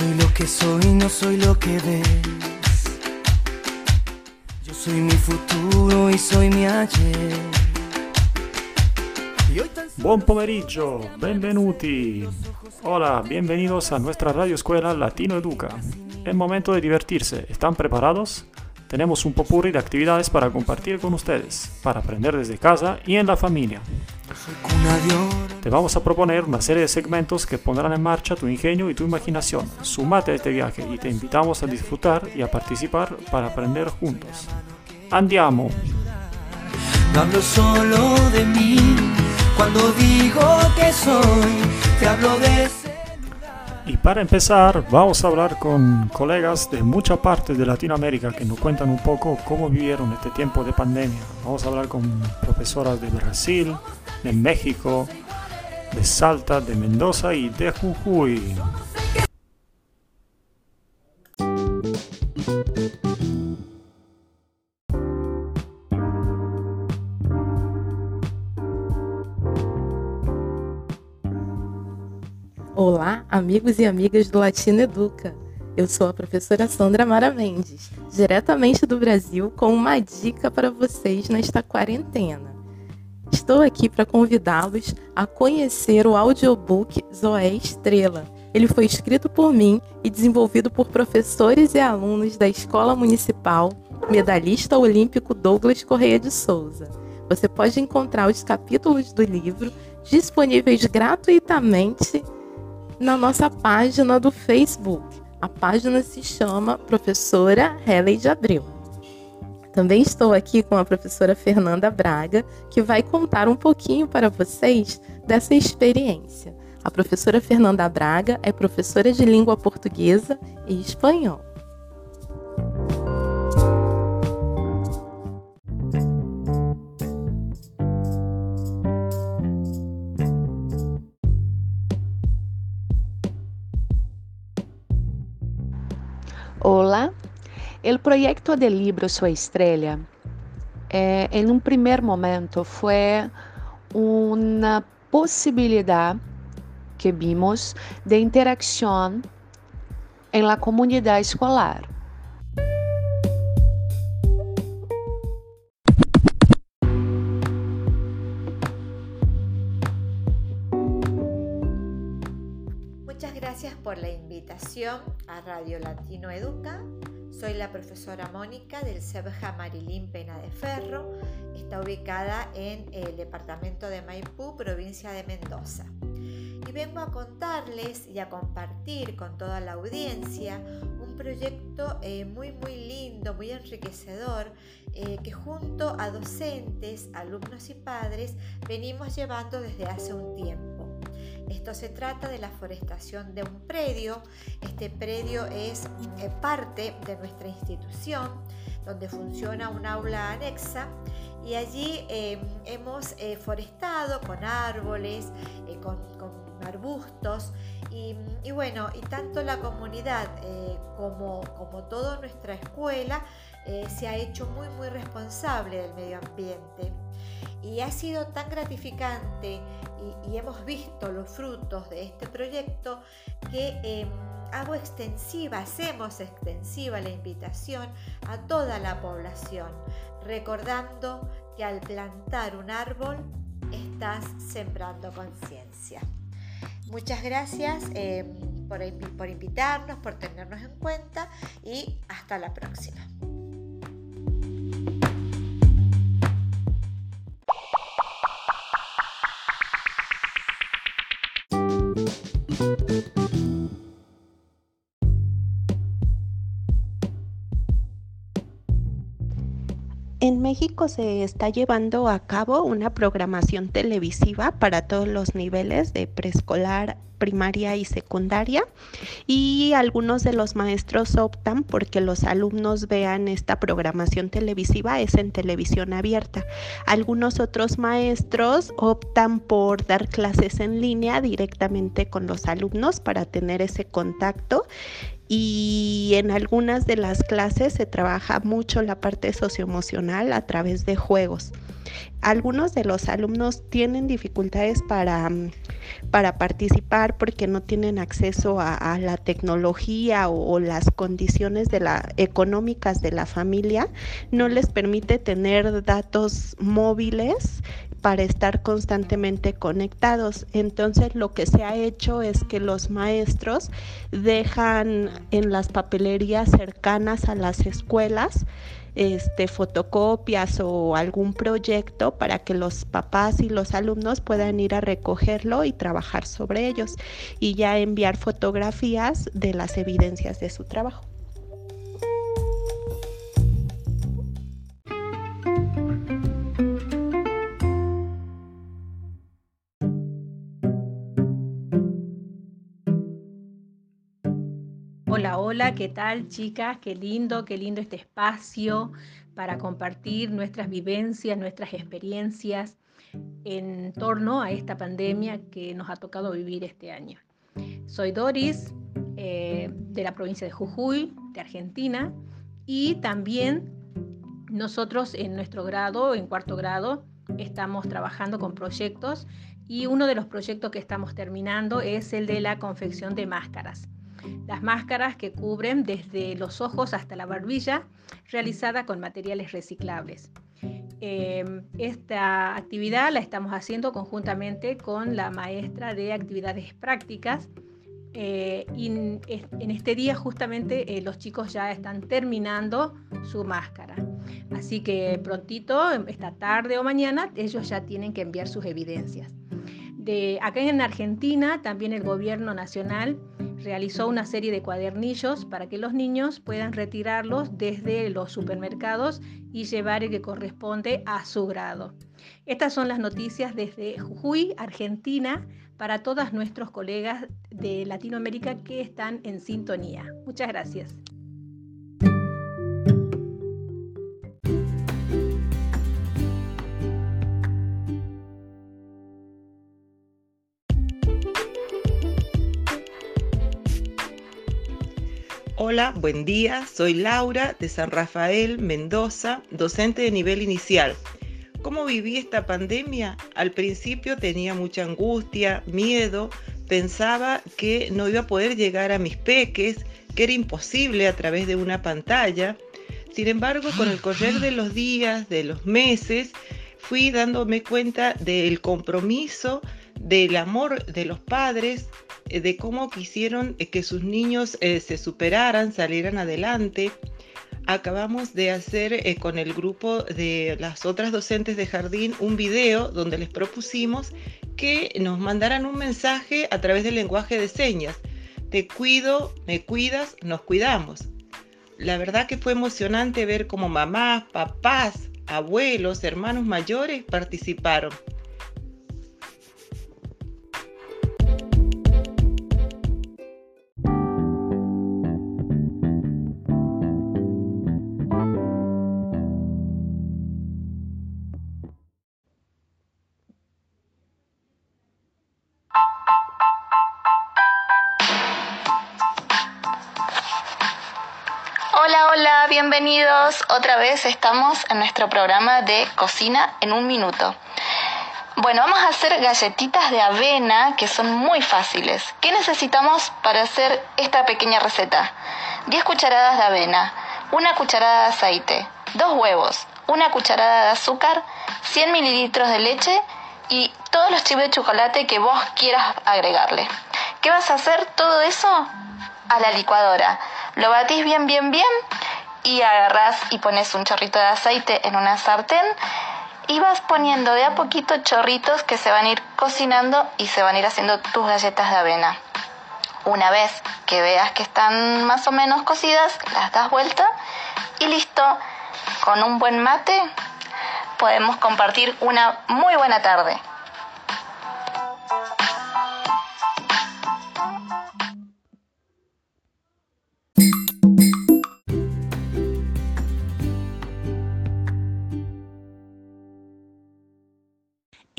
soy lo que soy, no soy lo que ves. Yo soy mi futuro y soy mi ayer. Buon pomeriggio, benvenuti. Hola, bienvenidos a nuestra radio escuela Latino Educa. Es momento de divertirse. ¿Están preparados? Tenemos un popurrí de actividades para compartir con ustedes, para aprender desde casa y en la familia. Te vamos a proponer una serie de segmentos que pondrán en marcha tu ingenio y tu imaginación. Sumate a este viaje y te invitamos a disfrutar y a participar para aprender juntos. Andiamo! No hablo solo de mí, cuando digo que soy, te hablo de y para empezar, vamos a hablar con colegas de mucha parte de Latinoamérica que nos cuentan un poco cómo vivieron este tiempo de pandemia. Vamos a hablar con profesoras de Brasil, de México, de Salta, de Mendoza y de Jujuy. Olá, amigos e amigas do Latino Educa. Eu sou a professora Sandra Mara Mendes, diretamente do Brasil, com uma dica para vocês nesta quarentena. Estou aqui para convidá-los a conhecer o audiobook Zoé Estrela. Ele foi escrito por mim e desenvolvido por professores e alunos da Escola Municipal, medalhista olímpico Douglas Correia de Souza. Você pode encontrar os capítulos do livro disponíveis gratuitamente na nossa página do Facebook. A página se chama Professora Helen de Abreu. Também estou aqui com a professora Fernanda Braga, que vai contar um pouquinho para vocês dessa experiência. A professora Fernanda Braga é professora de língua portuguesa e espanhol. O projeto de livro Sua Estrela, eh, em um primeiro momento, foi uma possibilidade que vimos de interação em la comunidade escolar. Gracias por la invitación a Radio Latino Educa. Soy la profesora Mónica del CEBJA Marilín Pena de Ferro. Está ubicada en el departamento de Maipú, provincia de Mendoza. Y vengo a contarles y a compartir con toda la audiencia un proyecto eh, muy muy lindo, muy enriquecedor, eh, que junto a docentes, alumnos y padres venimos llevando desde hace un tiempo. Esto se trata de la forestación de un predio. Este predio es eh, parte de nuestra institución donde funciona un aula anexa y allí em, hemos eh, forestado con árboles, eh, con, arbustos y, bueno, y tanto la comunidad como, como toda nuestra escuela se ha hecho muy muy responsable del medio ambiente. Y ha sido tan gratificante y, hemos visto los frutos de este proyecto que em, hago extensiva, hacemos extensiva la invitación a toda la población, recordando que al plantar un árbol estás sembrando conciencia. Muchas gracias em, por, por invitarnos, por tenernos en cuenta y hasta la próxima. En México se está llevando a cabo una programación televisiva para todos los niveles de preescolar, primaria y secundaria y algunos de los maestros optan porque los alumnos vean esta programación televisiva es en televisión abierta. Algunos otros maestros optan por dar clases en línea directamente con los alumnos para tener ese contacto y en algunas de las clases se trabaja mucho la parte socioemocional a través de juegos. Algunos de los alumnos tienen dificultades para, mm, para participar porque no tienen acceso a, la tecnología o, las condiciones de la, económicas de la familia, no les permite tener datos móviles para estar constantemente conectados. Entonces lo que se ha hecho es que los maestros dejan en las papelerías cercanas a las escuelas este, fotocopias o algún proyecto para que los papás y los alumnos puedan ir a recogerlo y trabajar sobre ellos y ya enviar fotografías de las evidencias de su trabajo. Hola, hola, ¿qué tal chicas? Qué lindo, qué lindo este espacio para compartir nuestras vivencias, nuestras experiencias en torno a esta pandemia que nos ha tocado vivir este año. Soy Doris, eh, de la provincia de Jujuy, de Argentina, y también nosotros en nuestro grado, en cuarto grado, estamos trabajando con proyectos y uno de los proyectos que estamos terminando es el de la confección de máscaras las máscaras que cubren desde los ojos hasta la barbilla, realizada con materiales reciclables. Em, esta actividad la estamos haciendo conjuntamente con la maestra de actividades prácticas eh, y en este día justamente eh, los chicos ya están terminando su máscara. Así que prontito, esta tarde o mañana, ellos ya tienen que enviar sus evidencias. De, acá en Argentina también el gobierno nacional realizó una serie de cuadernillos para que los niños puedan retirarlos desde los supermercados y llevar el que corresponde a su grado. Estas son las noticias desde Jujuy, Argentina, para todos nuestros colegas de Latinoamérica que están en sintonía. Muchas gracias. Buen día. Soy Laura de San Rafael, Mendoza, docente de nivel inicial. ¿Cómo viví esta pandemia? Al principio tenía mucha angustia, miedo, pensaba que no iba a poder llegar a mis peques, que era imposible a través de una pantalla. Sin embargo, con el correr de los días, de los meses, fui dándome cuenta del compromiso, del amor de los padres, de cómo quisieron eh, que sus niños eh, se superaran, salieran adelante. Acabamos de hacer con el grupo de las otras docentes de jardín un video donde les propusimos que nos mandaran un mensaje a través del lenguaje de señas. Te cuido, me cuidas, nos cuidamos. La verdad que fue emocionante ver cómo mamás, papás, abuelos, hermanos mayores participaron. Bienvenidos. Otra vez estamos en nuestro programa de cocina en un minuto. Bueno, vamos a hacer galletitas de avena que son muy fáciles. ¿Qué necesitamos para hacer esta pequeña receta? 10 cucharadas de avena, una cucharada de aceite, dos huevos, una cucharada de azúcar, 100 mililitros de leche y todos los chips de chocolate que vos quieras agregarle. ¿Qué vas a hacer? Todo eso a la licuadora. Lo batís bien, bien, bien y agarras y pones un chorrito de aceite en una sartén y vas poniendo de a poquito chorritos que se van a ir cocinando y se van a ir haciendo tus galletas de avena. Una vez que veas que están más o menos cocidas, las das vuelta y listo. Con un buen mate podemos compartir una muy buena tarde.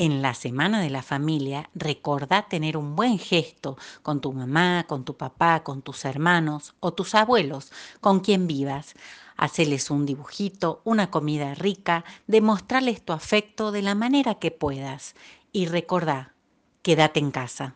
En la Semana de la Familia, recordá tener un buen gesto con tu mamá, con tu papá, con tus hermanos o tus abuelos, con quien vivas. Haceles un dibujito, una comida rica, demostrarles tu afecto de la manera que puedas. Y recordá, quédate en casa.